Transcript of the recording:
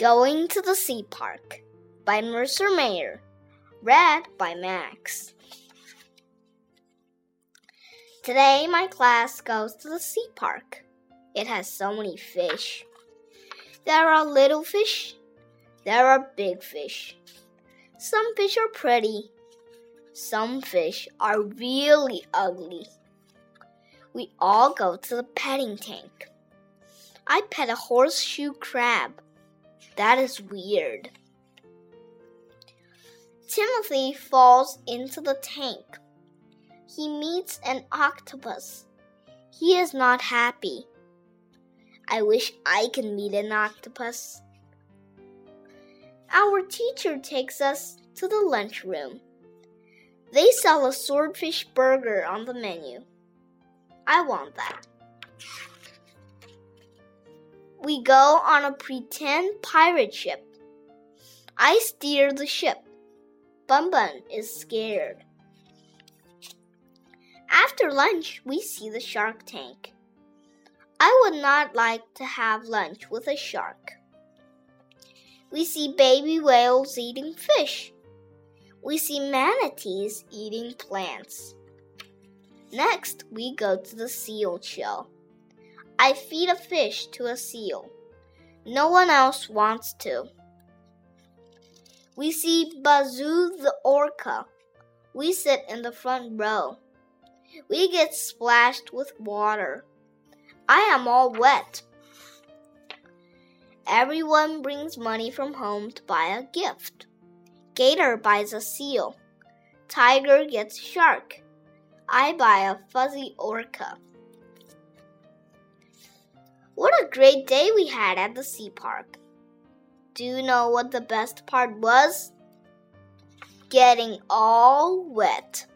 Going to the Sea Park by Mercer Mayer. Read by Max. Today, my class goes to the sea park. It has so many fish. There are little fish, there are big fish. Some fish are pretty, some fish are really ugly. We all go to the petting tank. I pet a horseshoe crab. That is weird. Timothy falls into the tank. He meets an octopus. He is not happy. I wish I could meet an octopus. Our teacher takes us to the lunchroom. They sell a swordfish burger on the menu. I want that. We go on a pretend pirate ship. I steer the ship. Bun Bun is scared. After lunch, we see the shark tank. I would not like to have lunch with a shark. We see baby whales eating fish. We see manatees eating plants. Next, we go to the seal shell. I feed a fish to a seal. No one else wants to. We see Bazoo the orca. We sit in the front row. We get splashed with water. I am all wet. Everyone brings money from home to buy a gift. Gator buys a seal. Tiger gets shark. I buy a fuzzy orca. Great day we had at the sea park. Do you know what the best part was? Getting all wet.